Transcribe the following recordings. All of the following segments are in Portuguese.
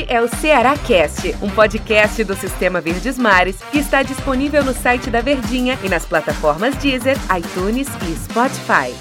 Este é o Ceará Cast, um podcast do Sistema Verdes Mares que está disponível no site da Verdinha e nas plataformas Deezer, iTunes e Spotify.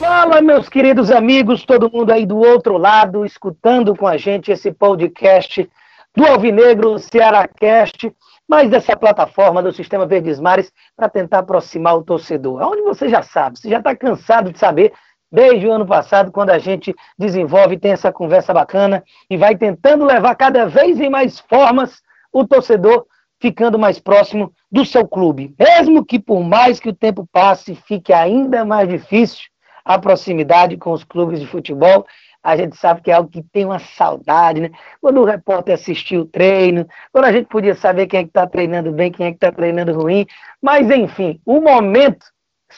Fala, meus queridos amigos, todo mundo aí do outro lado, escutando com a gente esse podcast do Alvinegro Ceará Cast, mais dessa plataforma do Sistema Verdes Mares para tentar aproximar o torcedor. Onde você já sabe, você já está cansado de saber desde o ano passado, quando a gente desenvolve, tem essa conversa bacana e vai tentando levar cada vez em mais formas o torcedor ficando mais próximo do seu clube. Mesmo que por mais que o tempo passe, fique ainda mais difícil a proximidade com os clubes de futebol, a gente sabe que é algo que tem uma saudade, né? Quando o repórter assistiu o treino, quando a gente podia saber quem é que está treinando bem, quem é que está treinando ruim, mas enfim, o momento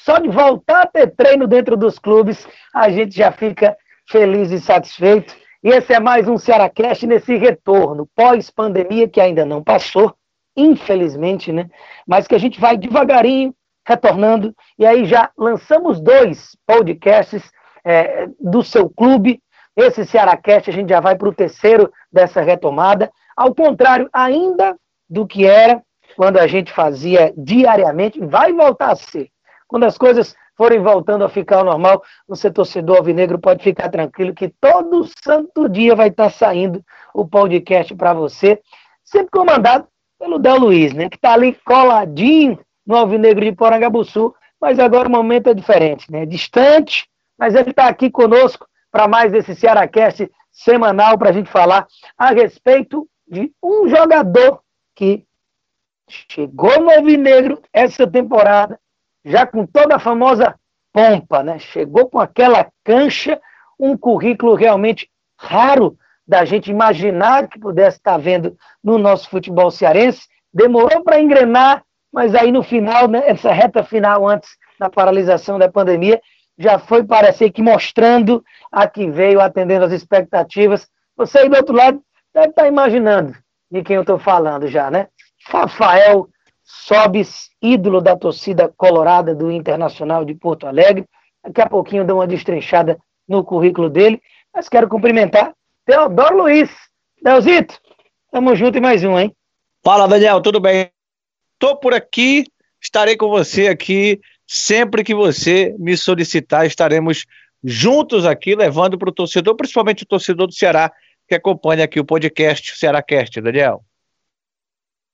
só de voltar a ter treino dentro dos clubes, a gente já fica feliz e satisfeito. E esse é mais um Cearacast nesse retorno, pós-pandemia, que ainda não passou, infelizmente, né? Mas que a gente vai devagarinho retornando. E aí já lançamos dois podcasts é, do seu clube. Esse Cearacast a gente já vai para o terceiro dessa retomada. Ao contrário, ainda do que era quando a gente fazia diariamente, vai voltar a ser quando as coisas forem voltando a ficar ao normal, você, torcedor alvinegro, pode ficar tranquilo que todo santo dia vai estar saindo o podcast para você, sempre comandado pelo Del Luiz, né, que está ali coladinho no Alvinegro de Porangabuçu, mas agora o momento é diferente, né, distante, mas ele está aqui conosco para mais esse Cearacast semanal para a gente falar a respeito de um jogador que chegou no Alvinegro essa temporada já com toda a famosa pompa, né? Chegou com aquela cancha, um currículo realmente raro da gente imaginar que pudesse estar vendo no nosso futebol cearense. Demorou para engrenar, mas aí no final, né, essa reta final antes da paralisação da pandemia, já foi parecer que mostrando a que veio atendendo as expectativas. Você aí do outro lado deve estar imaginando de quem eu estou falando já, né? Rafael Sobes, ídolo da torcida colorada do Internacional de Porto Alegre. Daqui a pouquinho dou uma destrinchada no currículo dele, mas quero cumprimentar Teodoro Luiz. Leozito, tamo junto em mais um, hein? Fala, Daniel, tudo bem? Tô por aqui, estarei com você aqui sempre que você me solicitar, estaremos juntos aqui, levando para o torcedor, principalmente o torcedor do Ceará, que acompanha aqui o podcast Ceará Cast, Daniel.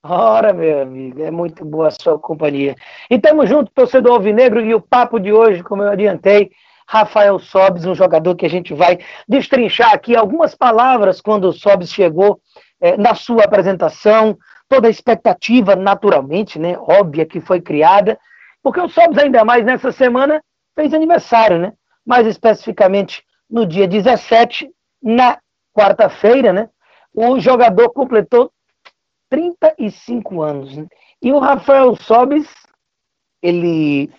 Ora, meu amigo, é muito boa a sua companhia. E estamos juntos, torcedor Alvinegro, e o papo de hoje, como eu adiantei, Rafael Sobes, um jogador que a gente vai destrinchar aqui algumas palavras quando o Sobes chegou é, na sua apresentação, toda a expectativa, naturalmente, né, óbvia que foi criada, porque o Sobes, ainda mais nessa semana, fez aniversário, né? Mais especificamente no dia 17, na quarta-feira, né? O jogador completou 35 anos. Né? E o Rafael Sobis, ele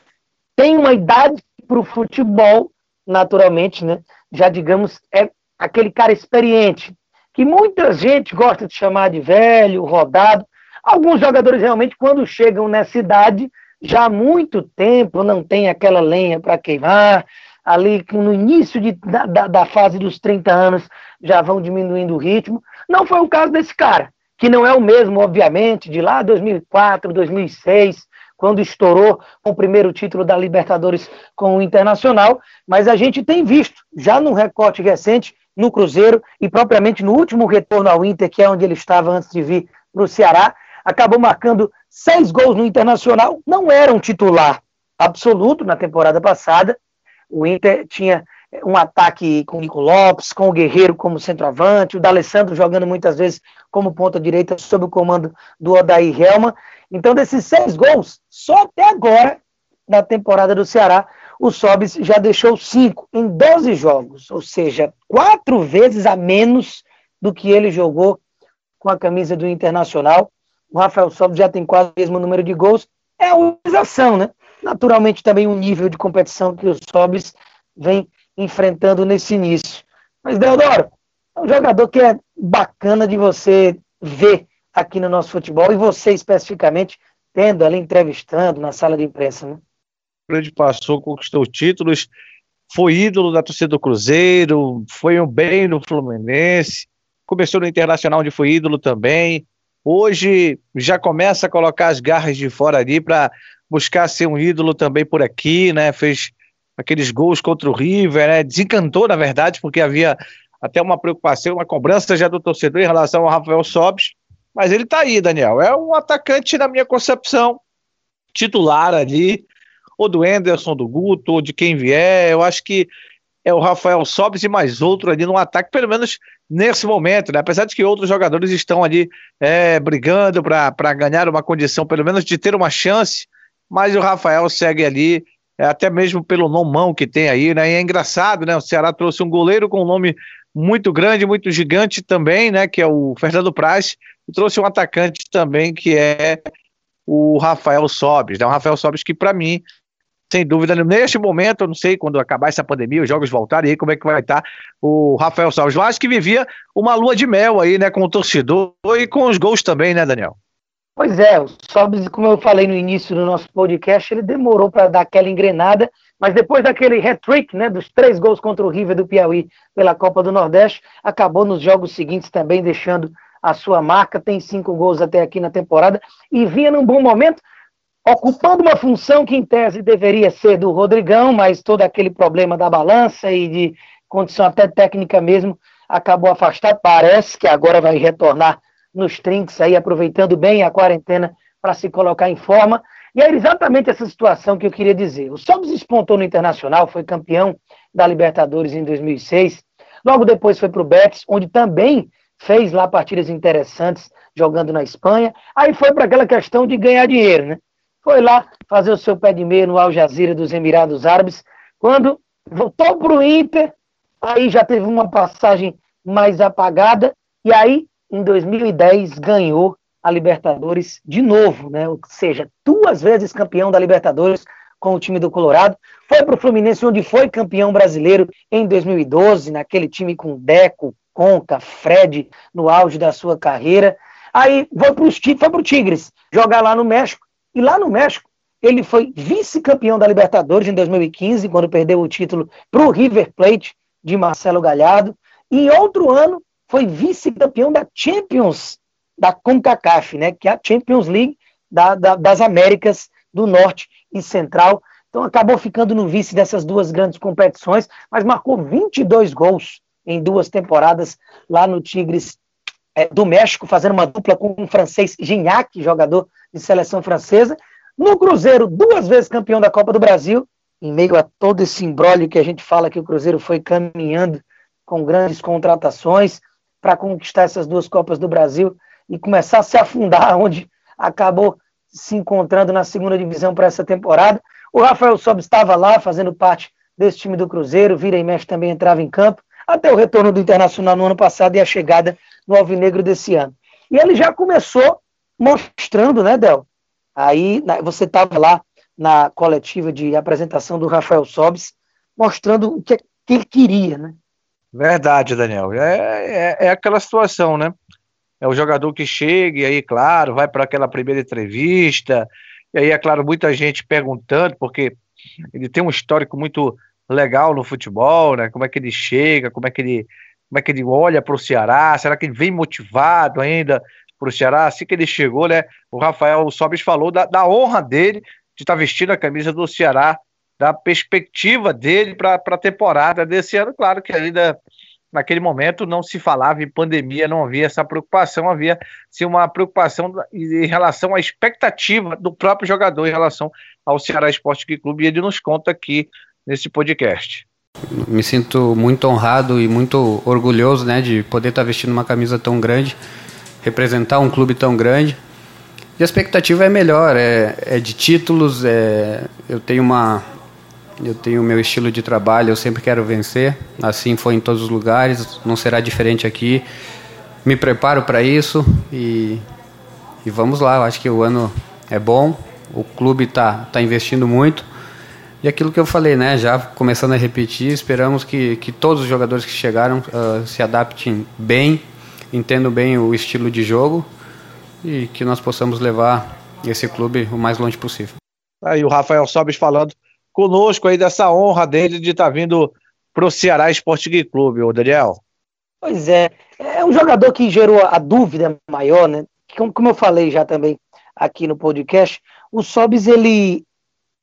tem uma idade para o futebol, naturalmente, né? Já digamos, é aquele cara experiente, que muita gente gosta de chamar de velho, rodado. Alguns jogadores realmente, quando chegam nessa idade, já há muito tempo não tem aquela lenha para queimar, ali no início de, da, da fase dos 30 anos já vão diminuindo o ritmo. Não foi o caso desse cara que não é o mesmo, obviamente, de lá 2004, 2006, quando estourou com o primeiro título da Libertadores com o Internacional, mas a gente tem visto, já no recorte recente, no Cruzeiro e propriamente no último retorno ao Inter, que é onde ele estava antes de vir para o Ceará, acabou marcando seis gols no Internacional, não era um titular absoluto na temporada passada, o Inter tinha um ataque com o Nico Lopes, com o Guerreiro como centroavante, o D'Alessandro jogando muitas vezes como ponta direita sob o comando do Odair Helma. Então, desses seis gols, só até agora, na temporada do Ceará, o Sobis já deixou cinco em 12 jogos, ou seja, quatro vezes a menos do que ele jogou com a camisa do Internacional. O Rafael Sobis já tem quase o mesmo número de gols. É a organização, né? Naturalmente, também o nível de competição que o Sobis vem enfrentando nesse início. Mas, Deodoro, é um jogador que é bacana de você ver aqui no nosso futebol e você especificamente tendo ali entrevistando na sala de imprensa, né? Grande passou, conquistou títulos, foi ídolo da torcida do Cruzeiro, foi um bem no Fluminense, começou no Internacional, onde foi ídolo também. Hoje já começa a colocar as garras de fora ali para buscar ser um ídolo também por aqui, né? Fez aqueles gols contra o River, né? Desencantou, na verdade, porque havia até uma preocupação, uma cobrança já do torcedor em relação ao Rafael Sobis. Mas ele está aí, Daniel. É um atacante, na minha concepção, titular ali, ou do Enderson, do Guto, ou de quem vier. Eu acho que é o Rafael Sobis e mais outro ali no ataque, pelo menos nesse momento, né? Apesar de que outros jogadores estão ali é, brigando para ganhar uma condição, pelo menos de ter uma chance, mas o Rafael segue ali, até mesmo pelo nomão que tem aí, né? E é engraçado, né? O Ceará trouxe um goleiro com um nome muito grande, muito gigante também, né? Que é o Fernando Praz, e trouxe um atacante também que é o Rafael Sobis, né? O Rafael Sobis que para mim sem dúvida, neste momento, eu não sei quando acabar essa pandemia, os jogos voltarem aí, como é que vai estar o Rafael Salles. Eu acho que vivia uma lua de mel aí, né, com o torcedor e com os gols também, né, Daniel? Pois é, o Sobis, como eu falei no início do nosso podcast, ele demorou para dar aquela engrenada, mas depois daquele hat-trick, né, dos três gols contra o River do Piauí pela Copa do Nordeste, acabou nos jogos seguintes também deixando a sua marca, tem cinco gols até aqui na temporada, e vinha num bom momento, ocupando uma função que em tese deveria ser do Rodrigão, mas todo aquele problema da balança e de condição até técnica mesmo acabou afastado. Parece que agora vai retornar nos trinks aí, aproveitando bem a quarentena para se colocar em forma. E é exatamente essa situação que eu queria dizer. O Sobis despontou no Internacional, foi campeão da Libertadores em 2006. Logo depois foi para o Betis, onde também fez lá partidas interessantes jogando na Espanha. Aí foi para aquela questão de ganhar dinheiro, né? foi lá fazer o seu pé de meia no Al Jazeera dos Emirados Árabes. Quando voltou para o Inter, aí já teve uma passagem mais apagada, e aí, em 2010, ganhou a Libertadores de novo, né? ou seja, duas vezes campeão da Libertadores com o time do Colorado. Foi para o Fluminense, onde foi campeão brasileiro em 2012, naquele time com Deco, Conca, Fred, no auge da sua carreira. Aí foi para o Tigres, jogar lá no México, e lá no México, ele foi vice-campeão da Libertadores em 2015, quando perdeu o título para o River Plate de Marcelo Galhardo. E em outro ano, foi vice-campeão da Champions da CONCACAF, né, que é a Champions League da, da, das Américas do Norte e Central. Então acabou ficando no vice dessas duas grandes competições, mas marcou 22 gols em duas temporadas lá no Tigres é, do México, fazendo uma dupla com um francês Gignac, jogador de seleção francesa. No Cruzeiro, duas vezes campeão da Copa do Brasil, em meio a todo esse embrólio que a gente fala que o Cruzeiro foi caminhando com grandes contratações para conquistar essas duas Copas do Brasil e começar a se afundar onde acabou se encontrando na segunda divisão para essa temporada. O Rafael Sobis estava lá fazendo parte desse time do Cruzeiro, vira e mexe também entrava em campo, até o retorno do Internacional no ano passado e a chegada no Alvinegro desse ano. E ele já começou mostrando, né, Del? Aí você estava lá na coletiva de apresentação do Rafael Sobis, mostrando o que, que ele queria, né? Verdade, Daniel. É, é, é, aquela situação, né? É o jogador que chega e aí, claro, vai para aquela primeira entrevista, e aí, é claro, muita gente perguntando, porque ele tem um histórico muito legal no futebol, né? Como é que ele chega, como é que ele como é que ele olha para o Ceará, será que ele vem motivado ainda para o Ceará? Assim que ele chegou, né, o Rafael Sobis falou da, da honra dele de estar tá vestindo a camisa do Ceará, da perspectiva dele para a temporada desse ano. Claro que ainda naquele momento não se falava em pandemia, não havia essa preocupação, havia sim uma preocupação em relação à expectativa do próprio jogador em relação ao Ceará Esporte Clube, e ele nos conta aqui nesse podcast. Me sinto muito honrado e muito orgulhoso né, de poder estar vestindo uma camisa tão grande, representar um clube tão grande. E a expectativa é melhor, é, é de títulos, é, eu tenho uma, eu tenho o meu estilo de trabalho, eu sempre quero vencer, assim foi em todos os lugares, não será diferente aqui. Me preparo para isso e, e vamos lá, eu acho que o ano é bom, o clube está tá investindo muito e aquilo que eu falei, né, já começando a repetir, esperamos que, que todos os jogadores que chegaram uh, se adaptem bem, entendam bem o estilo de jogo e que nós possamos levar esse clube o mais longe possível. Aí o Rafael Sobes falando conosco aí dessa honra dele de estar tá vindo para o Ceará Esporte Clube, o Daniel. Pois é, é um jogador que gerou a dúvida maior, né? Como, como eu falei já também aqui no podcast, o Sobis ele,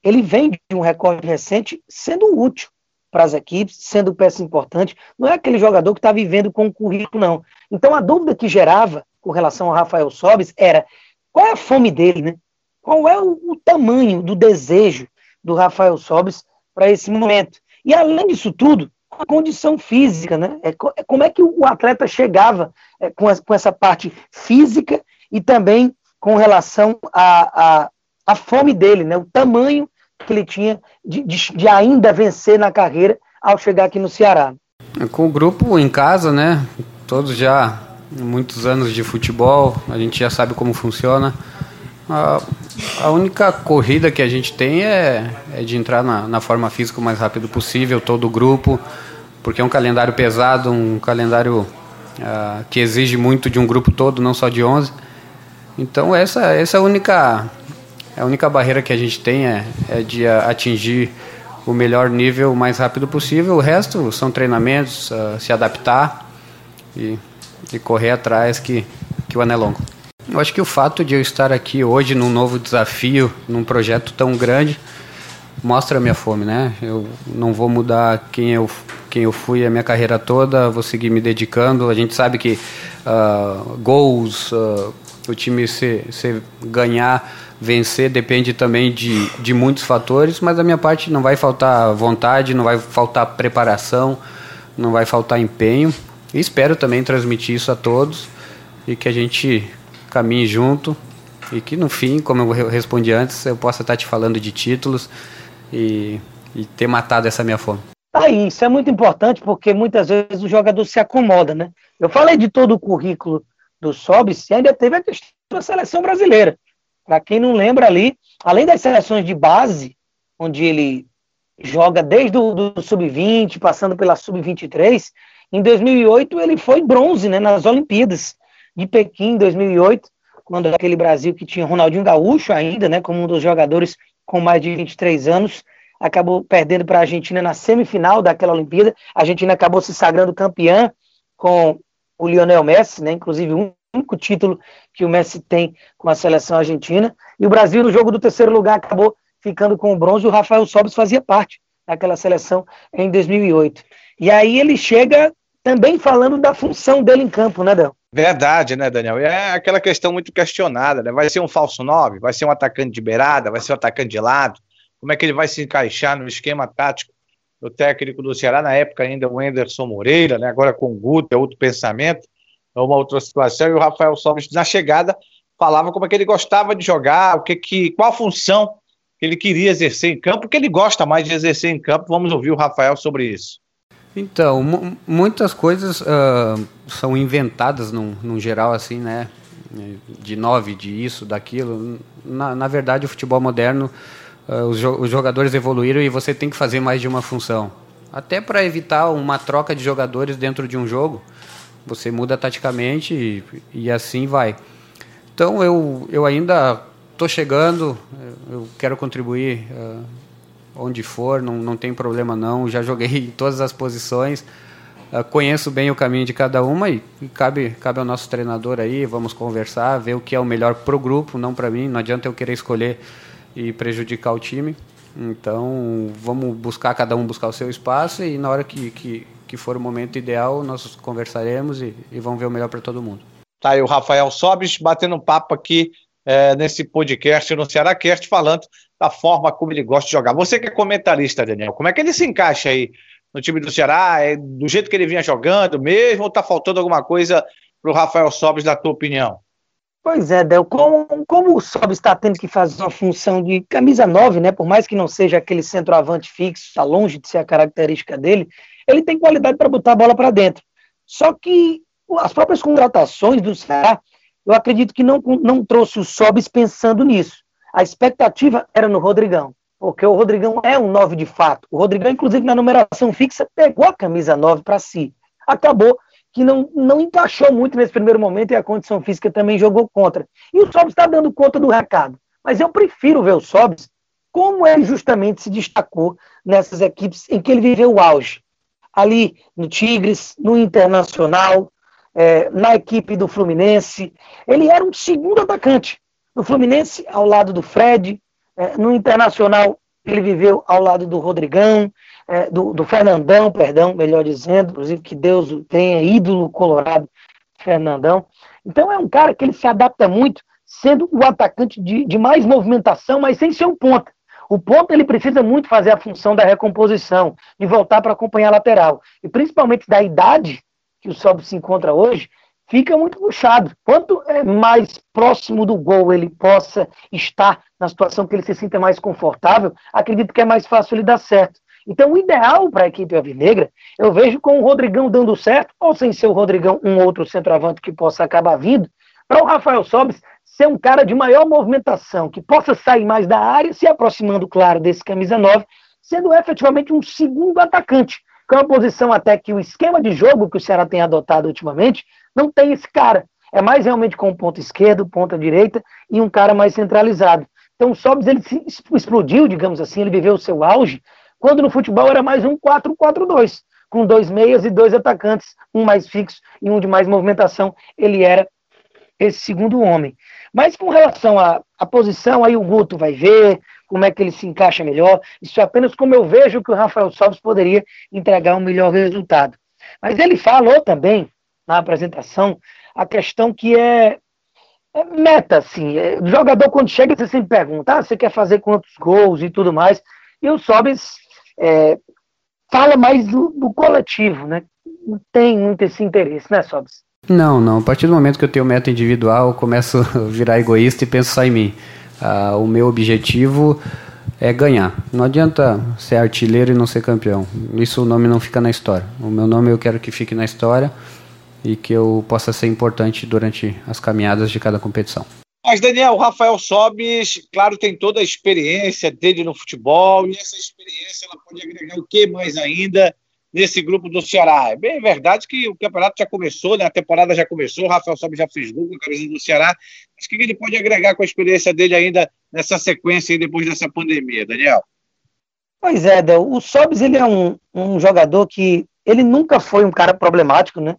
ele vem de um recorde recente sendo útil para as equipes, sendo peça importante. Não é aquele jogador que está vivendo com o currículo, não. Então a dúvida que gerava com relação ao Rafael Sobis era qual é a fome dele, né? Qual é o, o tamanho do desejo do Rafael Sobis para esse momento? E além disso tudo, a condição física, né? É, é, como é que o atleta chegava é, com, com, essa parte física e também com relação à a, a, a, fome dele, né? O tamanho que ele tinha de, de, de, ainda vencer na carreira ao chegar aqui no Ceará. Com o grupo em casa, né? Todos já muitos anos de futebol, a gente já sabe como funciona. A, única corrida que a gente tem é, é de entrar na, na, forma física o mais rápido possível, todo o grupo, porque é um calendário pesado, um calendário uh, que exige muito de um grupo todo, não só de 11. Então essa, essa é a única, a única barreira que a gente tem é, é de atingir o melhor nível o mais rápido possível. O resto são treinamentos, uh, se adaptar e, e correr atrás que, que o ano é longo. Eu acho que o fato de eu estar aqui hoje num novo desafio, num projeto tão grande, mostra a minha fome, né? Eu não vou mudar quem eu, quem eu fui a minha carreira toda, vou seguir me dedicando. A gente sabe que uh, gols, uh, o time se, se ganhar, vencer, depende também de, de muitos fatores, mas da minha parte não vai faltar vontade, não vai faltar preparação, não vai faltar empenho. E espero também transmitir isso a todos e que a gente caminhe junto e que no fim, como eu respondi antes, eu possa estar te falando de títulos e, e ter matado essa minha fome. Aí, isso é muito importante porque muitas vezes o jogador se acomoda, né? Eu falei de todo o currículo do Sobis e ainda teve a questão da seleção brasileira. Para quem não lembra ali, além das seleções de base, onde ele joga desde o do sub-20, passando pela sub-23, em 2008 ele foi bronze né, nas Olimpíadas de Pequim, 2008, quando aquele Brasil que tinha Ronaldinho Gaúcho ainda, né, como um dos jogadores com mais de 23 anos, acabou perdendo para a Argentina na semifinal daquela Olimpíada. A Argentina acabou se sagrando campeã com o Lionel Messi, né, inclusive o único título que o Messi tem com a seleção argentina. E o Brasil, no jogo do terceiro lugar, acabou ficando com o bronze. O Rafael Sobis fazia parte daquela seleção em 2008. E aí ele chega também falando da função dele em campo, né, Del? Verdade, né, Daniel? É aquela questão muito questionada, né? Vai ser um falso 9? Vai ser um atacante de beirada? Vai ser um atacante de lado? Como é que ele vai se encaixar no esquema tático do técnico do Ceará? Na época ainda o Anderson Moreira, né? Agora com o Guto, é outro pensamento, é uma outra situação. E o Rafael Sobis, na chegada, falava como é que ele gostava de jogar, o que que, qual a função que ele queria exercer em campo, o que ele gosta mais de exercer em campo. Vamos ouvir o Rafael sobre isso. Então, muitas coisas uh, são inventadas num, num, geral, assim, né? De nove, de isso, daquilo. Na, na verdade, o futebol moderno, uh, os, jo os, jogadores evoluíram e você tem que fazer mais de uma função. Até para evitar uma troca de jogadores dentro de um jogo, você muda taticamente e, e assim vai. Então, eu, eu ainda estou chegando, eu quero contribuir. Uh, onde for, não, não tem problema não. Já joguei em todas as posições, uh, conheço bem o caminho de cada uma e, e, cabe, cabe ao nosso treinador aí, vamos conversar, ver o que é o melhor para o grupo, não para mim. Não adianta eu querer escolher e prejudicar o time. Então, vamos buscar, cada um buscar o seu espaço e na hora que, que, que for o momento ideal, nós conversaremos e, e vamos ver o melhor para todo mundo. Tá aí o Rafael Sobis batendo um papo aqui é, nesse podcast no Ceará Cast, falando da forma como ele gosta de jogar. Você que é comentarista, Daniel, como é que ele se encaixa aí no time do Ceará? É do jeito que ele vinha jogando mesmo ou tá faltando alguma coisa para o Rafael Sobis, na tua opinião? Pois é, Del, como, como o Sobis está tendo que fazer uma função de camisa 9, né, por mais que não seja aquele centroavante fixo, está longe de ser a característica dele, ele tem qualidade para botar a bola para dentro. Só que as próprias contratações do Ceará, eu acredito que não, não trouxe o Sobis pensando nisso a expectativa era no Rodrigão, porque o Rodrigão é um 9 de fato. O Rodrigão, inclusive, na numeração fixa, pegou a camisa 9 para si. Acabou que não, não encaixou muito nesse primeiro momento e a condição física também jogou contra. E o Sobs está dando conta do recado. Mas eu prefiro ver o Sobs como ele justamente se destacou nessas equipes em que ele viveu o auge. ali no Tigres, no Internacional, é, na equipe do Fluminense. Ele era um segundo atacante. No Fluminense, ao lado do Fred, é, no Internacional, ele viveu ao lado do Rodrigão, é, do, do, Fernandão, perdão, melhor dizendo, inclusive que Deus tenha ídolo colorado, Fernandão. Então é um cara que ele se adapta muito, sendo o atacante de, de mais movimentação, mas sem ser um ponta. O ponto ele precisa muito fazer a função da recomposição, de voltar para acompanhar a lateral. E principalmente da idade que o Sobe se encontra hoje, fica muito puxado. Quanto é, mais próximo do gol ele possa estar na situação que ele se sinta mais confortável, acredito que é mais fácil ele dar certo. Então, o ideal para a equipe alvinegra, eu vejo com o Rodrigão dando certo, ou sem ser o Rodrigão, um outro centroavante que possa acabar vindo, para o Rafael Sobes ser um cara de maior movimentação, que possa sair mais da área, se aproximando, claro, desse camisa 9, sendo efetivamente um segundo atacante, que é uma posição até que o esquema de jogo que o Ceará tem adotado ultimamente não tem esse cara. É mais realmente com ponta esquerdo, ponta direita e um cara mais centralizado. Então o Sobs ele explodiu, digamos assim, ele viveu o seu auge, quando no futebol era mais um 4-4-2, com dois meias e dois atacantes, um mais fixo e um de mais movimentação. Ele era esse segundo homem. Mas com relação à, à posição, aí o Guto vai ver como é que ele se encaixa melhor. Isso é apenas como eu vejo que o Rafael Sobis poderia entregar um melhor resultado. Mas ele falou também, na apresentação, a questão que é, é meta, assim. É, o jogador, quando chega, você sempre pergunta, ah, você quer fazer quantos gols e tudo mais. E o Sobis é, fala mais do, do coletivo, né? Não tem muito esse interesse, né, Sobis? Não, não. A partir do momento que eu tenho meta individual, eu começo a virar egoísta e penso só em mim. Ah, o meu objetivo é ganhar. Não adianta ser artilheiro e não ser campeão. Isso o nome não fica na história. O meu nome eu quero que fique na história e que eu possa ser importante durante as caminhadas de cada competição. Mas, Daniel, o Rafael Sobis, claro, tem toda a experiência dele no futebol, e essa experiência ela pode agregar o que mais ainda nesse grupo do Ceará. É bem verdade que o campeonato já começou, né? a temporada já começou, o Rafael Sobe já fez gol com a camisa do Ceará. Mas o que ele pode agregar com a experiência dele ainda nessa sequência depois dessa pandemia, Daniel? Pois é, Del, o Sobis ele é um, um jogador que ele nunca foi um cara problemático, né?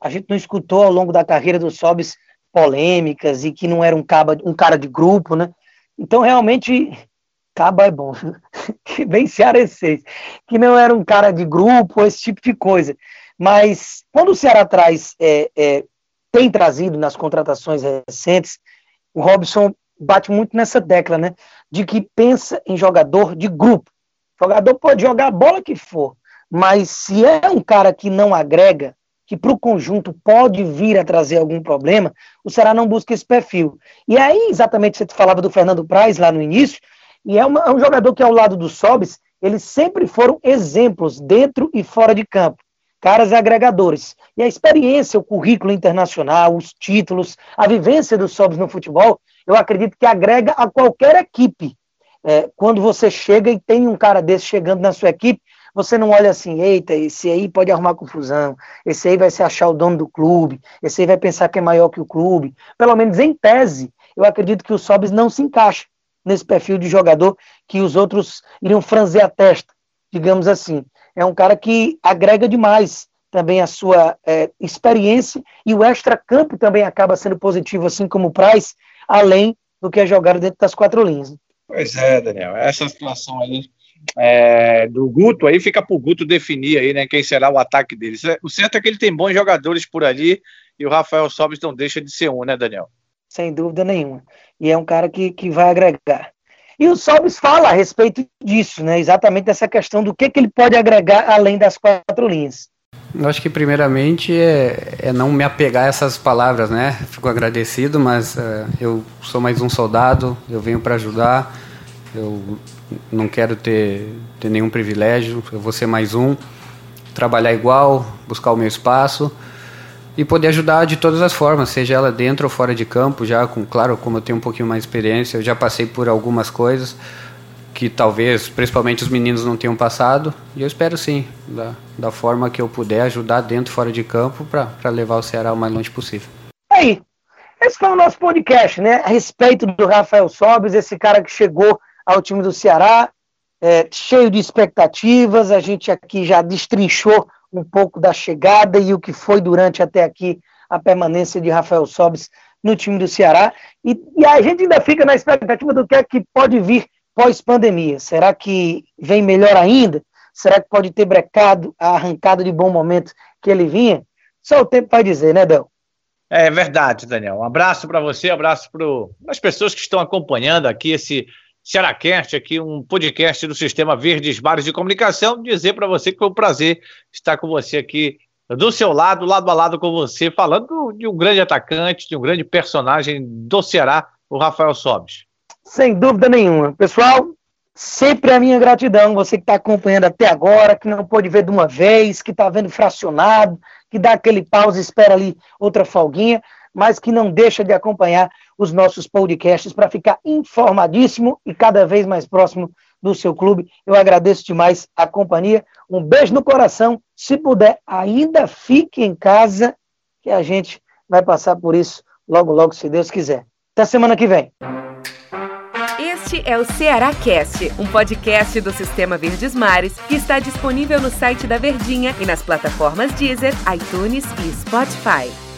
A gente não escutou ao longo da carreira do Sobis polêmicas e que não era um, caba, um cara de grupo, né? Então, realmente, Caba é bom, bem cearense, que não era um cara de grupo, esse tipo de coisa. Mas quando o Ceará traz, é, é, tem trazido nas contratações recentes, o Robson bate muito nessa tecla, né? De que pensa em jogador de grupo. O jogador pode jogar a bola que for, mas se é um cara que não agrega, que para o conjunto pode vir a trazer algum problema, o Ceará não busca esse perfil. E aí, exatamente, você falava do Fernando Praz lá no início, e é, uma, é um jogador que, ao lado do Sobis, eles sempre foram exemplos dentro e fora de campo. Caras agregadores. E a experiência, o currículo internacional, os títulos, a vivência do Sobis no futebol, eu acredito que agrega a qualquer equipe. É, quando você chega e tem um cara desse chegando na sua equipe, você não olha assim, eita, esse aí pode arrumar confusão, esse aí vai se achar o dono do clube, esse aí vai pensar que é maior que o clube. Pelo menos em tese, eu acredito que o Sobis não se encaixa nesse perfil de jogador que os outros iriam franzer a testa, digamos assim. É um cara que agrega demais também a sua é, experiência e o extra-campo também acaba sendo positivo, assim como o Price, além do que é jogado dentro das quatro linhas. Pois é, Daniel, essa situação aí é, do Guto aí fica para o Guto definir aí, né, quem será o ataque dele. O certo é que ele tem bons jogadores por ali e o Rafael Sobis não deixa de ser um, né, Daniel? Sem dúvida nenhuma. E é um cara que, que vai agregar. E o Sobis fala a respeito disso, né? exatamente dessa questão do que, que ele pode agregar além das quatro linhas. Eu acho que primeiramente é, é não me apegar a essas palavras, né? Fico agradecido, mas uh, eu sou mais um soldado, eu venho para ajudar, eu não quero ter, ter nenhum privilégio, eu vou ser mais um, trabalhar igual, buscar o meu espaço e poder ajudar de todas as formas, seja ela dentro ou fora de campo, já com, claro, como eu tenho um pouquinho mais de experiência, eu já passei por algumas coisas que talvez, principalmente os meninos não tenham passado, e eu espero sim, da, da forma que eu puder, ajudar dentro e fora de campo para levar o Ceará o mais longe possível. Aí, esse foi o nosso podcast, né, a respeito do Rafael Sobes, esse cara que chegou ao time do Ceará, é, cheio de expectativas, a gente aqui já destrinchou um pouco da chegada e o que foi durante até aqui a permanência de Rafael Sobis no time do Ceará. E, e a gente ainda fica na expectativa do que é que pode vir pós-pandemia. Será que vem melhor ainda? Será que pode ter brecado a arrancada de bom momento que ele vinha? Só o tempo vai dizer, né, Del? É verdade, Daniel. Um abraço para você, um abraço para as pessoas que estão acompanhando aqui esse Cearacast, aqui um podcast do Sistema Verdes Bares de Comunicação. Dizer para você que foi um prazer estar com você aqui do seu lado, lado a lado com você, falando de um grande atacante, de um grande personagem do Ceará, o Rafael Sobes. Sem dúvida nenhuma. Pessoal, sempre a minha gratidão, você que está acompanhando até agora, que não pôde ver de uma vez, que está vendo fracionado, que dá aquele pausa e espera ali outra folguinha, mas que não deixa de acompanhar os nossos podcasts para ficar informadíssimo e cada vez mais próximo do seu clube. Eu agradeço demais a companhia. Um beijo no coração. Se puder, ainda fique em casa, que a gente vai passar por isso logo, logo, se Deus quiser. Até semana que vem. Este é o Ceará Cast, um podcast do Sistema Verdes Mares que está disponível no site da Verdinha e nas plataformas Deezer, iTunes e Spotify.